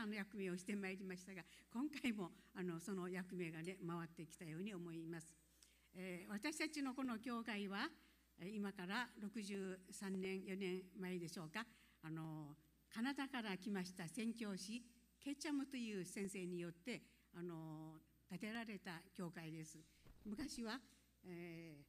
たの役目をしてまいりましたが今回もあのその役目がね回ってきたように思います、えー、私たちのこの教会は今から63年4年前でしょうか。あのカナダから来ました宣教師ケチャムという先生によってあの建てられた教会です。昔は、えー、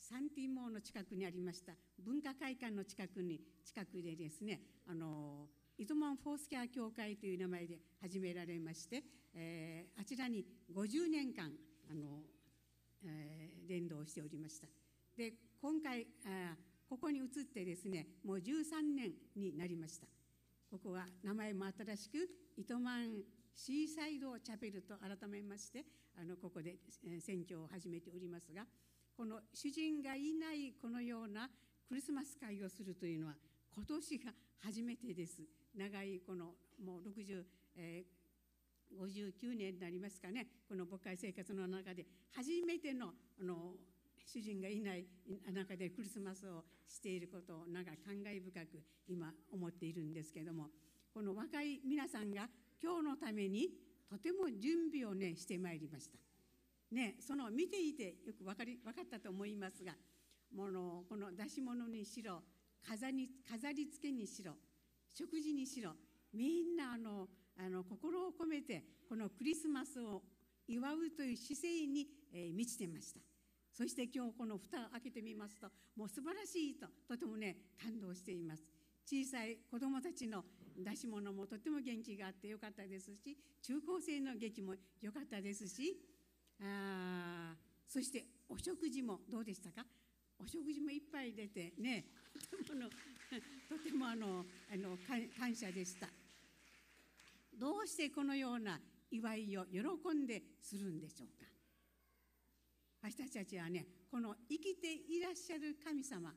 サンティモーの近くにありました文化会館の近くに近くでですねあのイトマン・フォースキャー教会という名前で始められまして、えー、あちらに50年間あの、えー、伝道しておりました。で今回あここに移ってですねもう13年になりました。ここは名前も新しく糸満シーサイドチャペルと改めましてあのここで選挙を始めておりますがこの主人がいないこのようなクリスマス会をするというのは今年が初めてです。長いこのもう60、えー、59年になりますかねこの牧会生活の中で初めてのあの主人がいない中でクリスマスをしていることをなんか感慨深く今思っているんですけどもこの若い皆さんが今日のためにとても準備をねしてまいりました。ね、その見ていてよく分かり分かったと思いますがものこの出し物にしろ飾り飾り付けにしろ食事にしろみんなあのあの心を込めてこのクリスマスを祝うという姿勢に、えー、満ちてました。そして今日この蓋を開けてみますともう素晴らしいととてもね感動しています小さい子どもたちの出し物もとても元気があってよかったですし中高生の劇もよかったですしあそしてお食事もどうでしたか？お食事もいっぱい出てね ものとてもあのあの感謝でした。どうしてこのような祝いを喜んでするんでしょうか。私たちはねこの生きていらっしゃる神様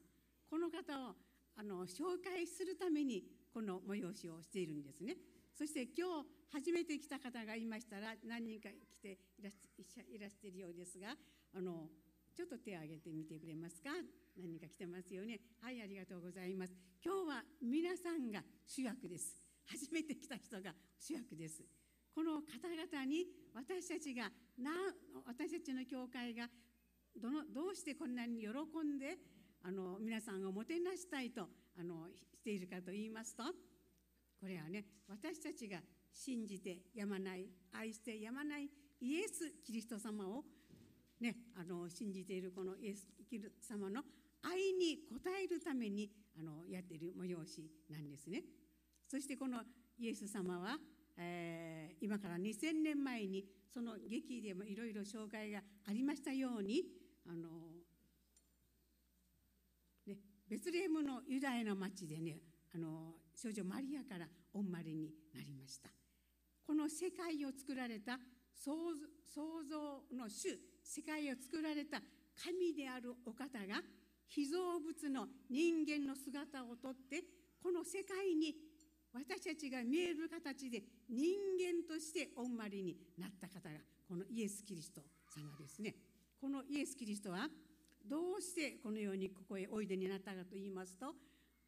この方をあの紹介するためにこの催しをしているんですね。そして今日初めて来た方がいましたら何人か来ていらいらしているようですがあのちょっと手を挙げてみてくれますか？何か来てますよね？はいありがとうございます。今日は皆さんが主役です。初めて来た人が主役です。この方々に私たちがな私たちの教会がどのどうしてこんなに喜んであの皆さんをもてなしたいとあのしているかと言いますとこれはね私たちが信じてやまない愛してやまないイエス・キリスト様を、ね、あの信じているこのイエス・様の愛に応えるためにあのやっている催しなんですね。そしてこのイエス様はえー、今から2000年前にその劇でもいろいろ紹介がありましたようにあの、ね、ベツレヘムのユダヤの町でねあの少女マリアからお生まれになりましたこの世界を作られた創造の主世界を作られた神であるお方が被造物の人間の姿をとってこの世界に私たちが見える形で人間としてお生まれになった方がこのイエス・キリスト様ですね。このイエス・キリストはどうしてこのようにここへおいでになったかと言いますと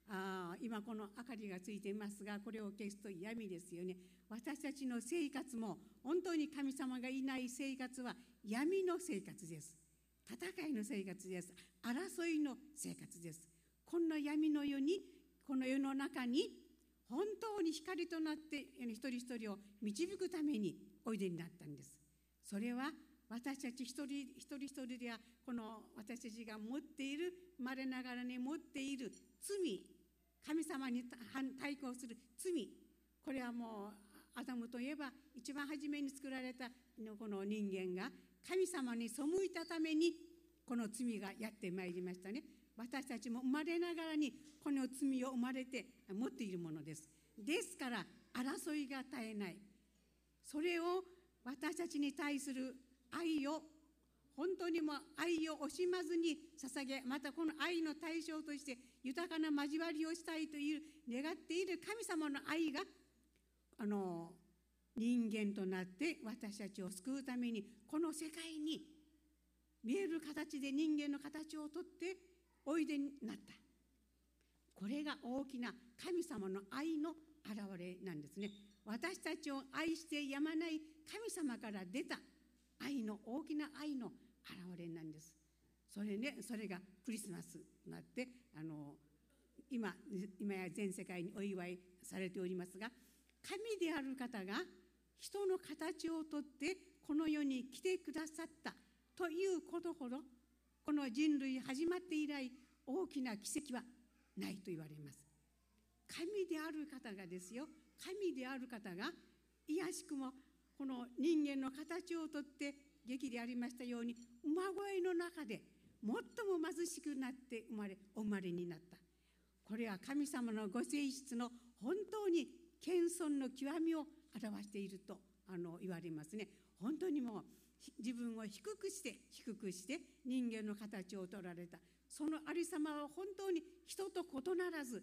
あ今この明かりがついていますがこれを消すと闇ですよね。私たちの生活も本当に神様がいない生活は闇の生活です。戦いの生活です。争いの生活です。こんな闇の世にこの世の中に本当に光となって一人一人を導くためにおいでになったんです。それは私たち一人一人一人ではこの私たちが持っている生まれながらに持っている罪。神様に対抗する罪。これはもうアダムといえば一番初めに作られたこの人間が神様に背いたためにこの罪がやってまいりましたね。私たちも生まれながらにこの罪を生まれて持っているものです。ですから争いが絶えない。それを私たちに対する愛を本当にも愛を惜しまずに捧げまたこの愛の対象として豊かな交わりをしたいという願っている神様の愛があの人間となって私たちを救うためにこの世界に見える形で人間の形をとっておいでになった。これが大きな神様の愛の表れなんですね。私たちを愛してやまない神様から出た愛の大きな愛の現れなんです。それねそれがクリスマスとなってあの今今や全世界にお祝いされておりますが神である方が人の形をとってこの世に来てくださったということほどこの人類始まって以来大きな奇跡はないと言われます。神である方がですよ。神である方がいやしくもこの人間の形をとって劇でありましたように馬声の中で最も貧しくなって生まれお生まれになった。これは神様のご性質の本当に謙遜の極みを表しているとあの言われますね。本当にもう自分を低くして低くして人間の形を取られた。そのありさまは本当に人と異ならず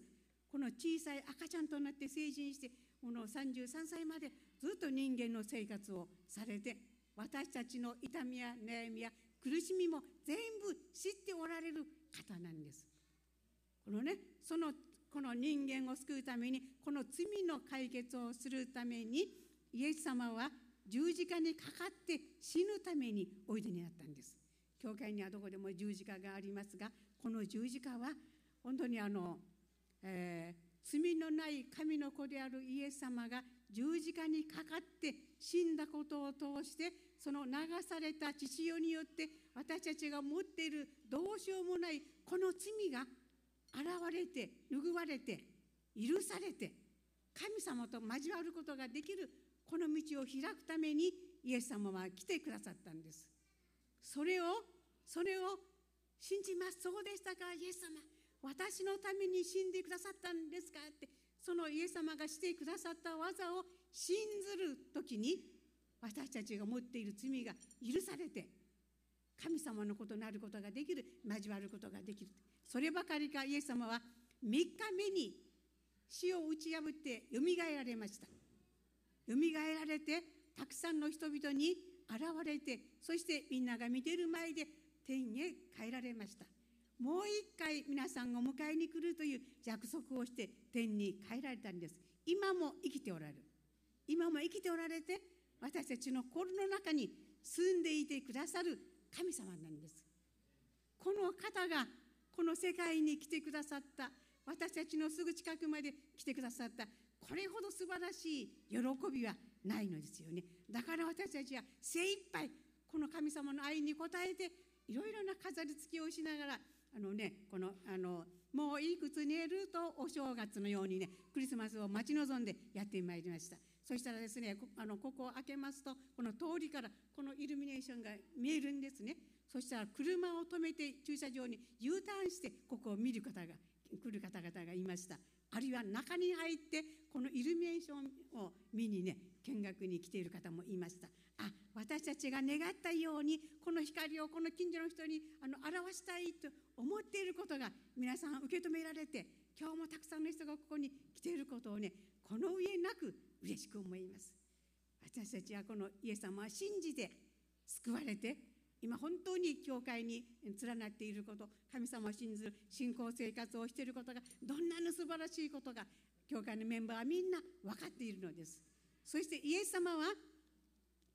この小さい赤ちゃんとなって成人してこの33歳までずっと人間の生活をされて私たちの痛みや悩みや苦しみも全部知っておられる方なんです。このねそのこの人間を救うためにこの罪の解決をするためにイエス様は十字架にかかって死ぬためにおいでになったんです。教会にはどこでも十字架がありますがこの十字架は本当にあの、えー罪のない神の子であるイエス様が十字架にかかって死んだことを通してその流された血潮によって私たちが持っているどうしようもないこの罪が現れて拭われて許されて神様と交わることができるこの道を開くためにイエス様は来てくださったんです。それをそれを信じます。そうでしたかイエス様。私のために死んでくださったんですか？ってそのイエス様がしてくださった技を信ずる時に私たちが持っている罪が許されて神様のことになることができる交わることができる。そればかりかイエス様は3日目に死を打ち破ってよみがえられました。よみがえられてたくさんの人々に現れてそしてみんなが見てる前で天へ帰られました。もう一回皆さんを迎えに来るという約束をして天に帰られたんです。今も生きておられる。今も生きておられて私たちの心の中に住んでいてくださる神様なんです。この方がこの世界に来てくださった。私たちのすぐ近くまで来てくださった。これほど素晴らしい喜びはないのですよね。だから私たちは精一杯この神様の愛に応えていろいろな飾り付けをしながらあのねこのあのもういくつ寝るとお正月のようにねクリスマスを待ち望んでやってまいりました。そしたらですねあのここを開けますとこの通りからこのイルミネーションが見えるんですね。そしたら車を止めて駐車場に U ターンしてここを見る方が来る方々がいました。あるいは中に入ってこのイルミネーションを見にね見学に来ている方もいました。あ私たちが願ったようにこの光をこの近所の人にあの表したいと思っていることが皆さん受け止められて今日もたくさんの人がここに来ていることをねこの上なく嬉しく思います。私たちはこのイエス様は信じて救われて今本当に教会に連なっていること神様を信ずる信仰生活をしていることがどんなに素晴らしいことが教会のメンバーはみんな分かっているのです。そしてイエス様は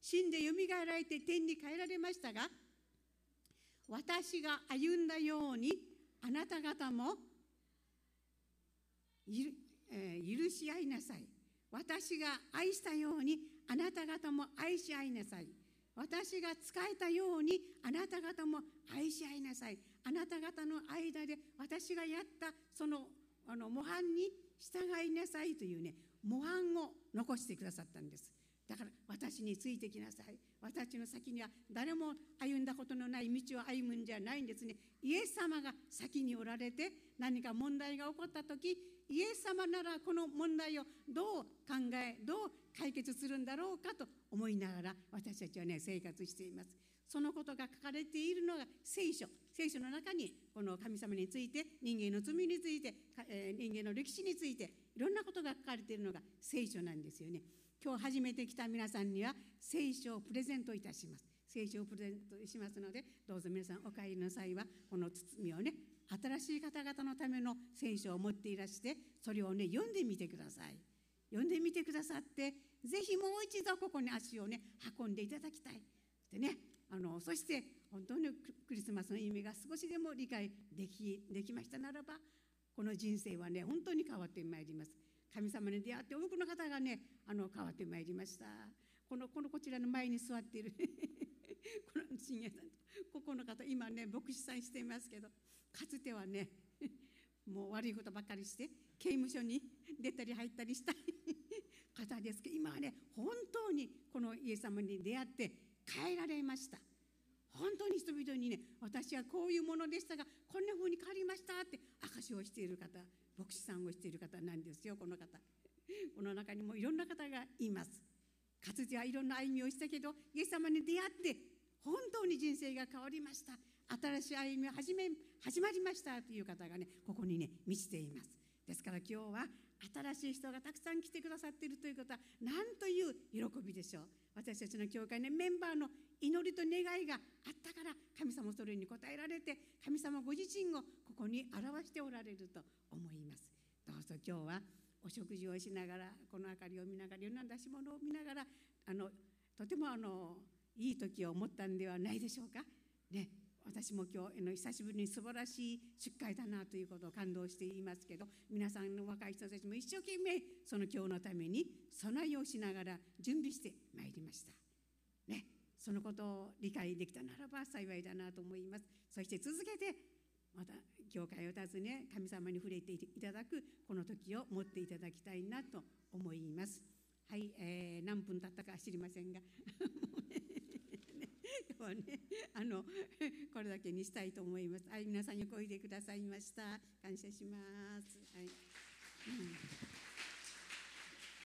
死んでよみがえられて天に帰られましたが私が歩んだようにあなた方も、許し合いなさい。私が愛したようにあなた方も愛し合いなさい。私が仕えたようにあなた方も愛し合いなさい。あなた方の間で私がやったそのあの模範に従いなさいというね模範を残してくださったんです。だから私についてきなさい。私の先には誰も歩んだことのない道を歩むんじゃないんですね。イエス様が先におられて何か問題が起こった時イエス様ならこの問題をどう考えどう解決するんだろうかと思いながら私たちはね生活しています。そのことが書かれているのが聖書。聖書の中にこの神様について人間の罪について、人間の歴史についていろんなことが書かれているのが聖書なんですよね。今日初めて来た皆さんには聖書をプレゼントいたします。聖書をプレゼントしますのでどうぞ皆さんお帰りの際はこの包みをね新しい方々のための聖書を持っていらしてそれをね読んでみてください。呼んでみてくださってぜひもう一度ここに足をね運んでいただきたい。でねあのそして本当にクリスマスの意味が少しでも理解できできましたならばこの人生はね本当に変わってまいります。神様に出会って多くの方がねあの変わってまいりました。このこのこちらの前に座っている この信也さんここの方今ね牧師さんしていますけどかつてはねもう悪いことばっかりして刑務所に出たり入ったりした 方ですけど今はね本当にこのイエス様に出会って変えられました。本当に人々にね私はこういうものでしたがこんな風に変わりましたって証しをしている方牧師さんをしている方なんですよこの方。この中にもいろんな方がいます。かつてはいろんな歩みをしたけどイエス様に出会って本当に人生が変わりました。新しい歩みを始め始まりましたという方がねここにね満ちています。ですから今日は新しい人がたくさん来てくださっているということは何という喜びでしょう？私たちの教会のメンバーの祈りと願いがあったから神様それに応えられて神様ご自身をここに表しておられると思います。どうぞ今日はお食事をしながらこの明かりを見ながらいろんな出し物を見ながらあのとてもあのいい時を思ったんではないでしょうか？ね、私も今日の久しぶりに素晴らしい出会だなということを感動していますけど皆さんの若い人たちも一生懸命その今日のために備えをしながら準備してまいりました。ね、そのことを理解できたならば幸いだなと思います。そして続けてまた教会を訪ね神様に触れていただくこの時を持っていただきたいなと思います。はい、えー、何分経ったか知りませんが今日はねあの これだけにしたいと思います。はい、皆さんにおいでくださいました。感謝します。はい。うん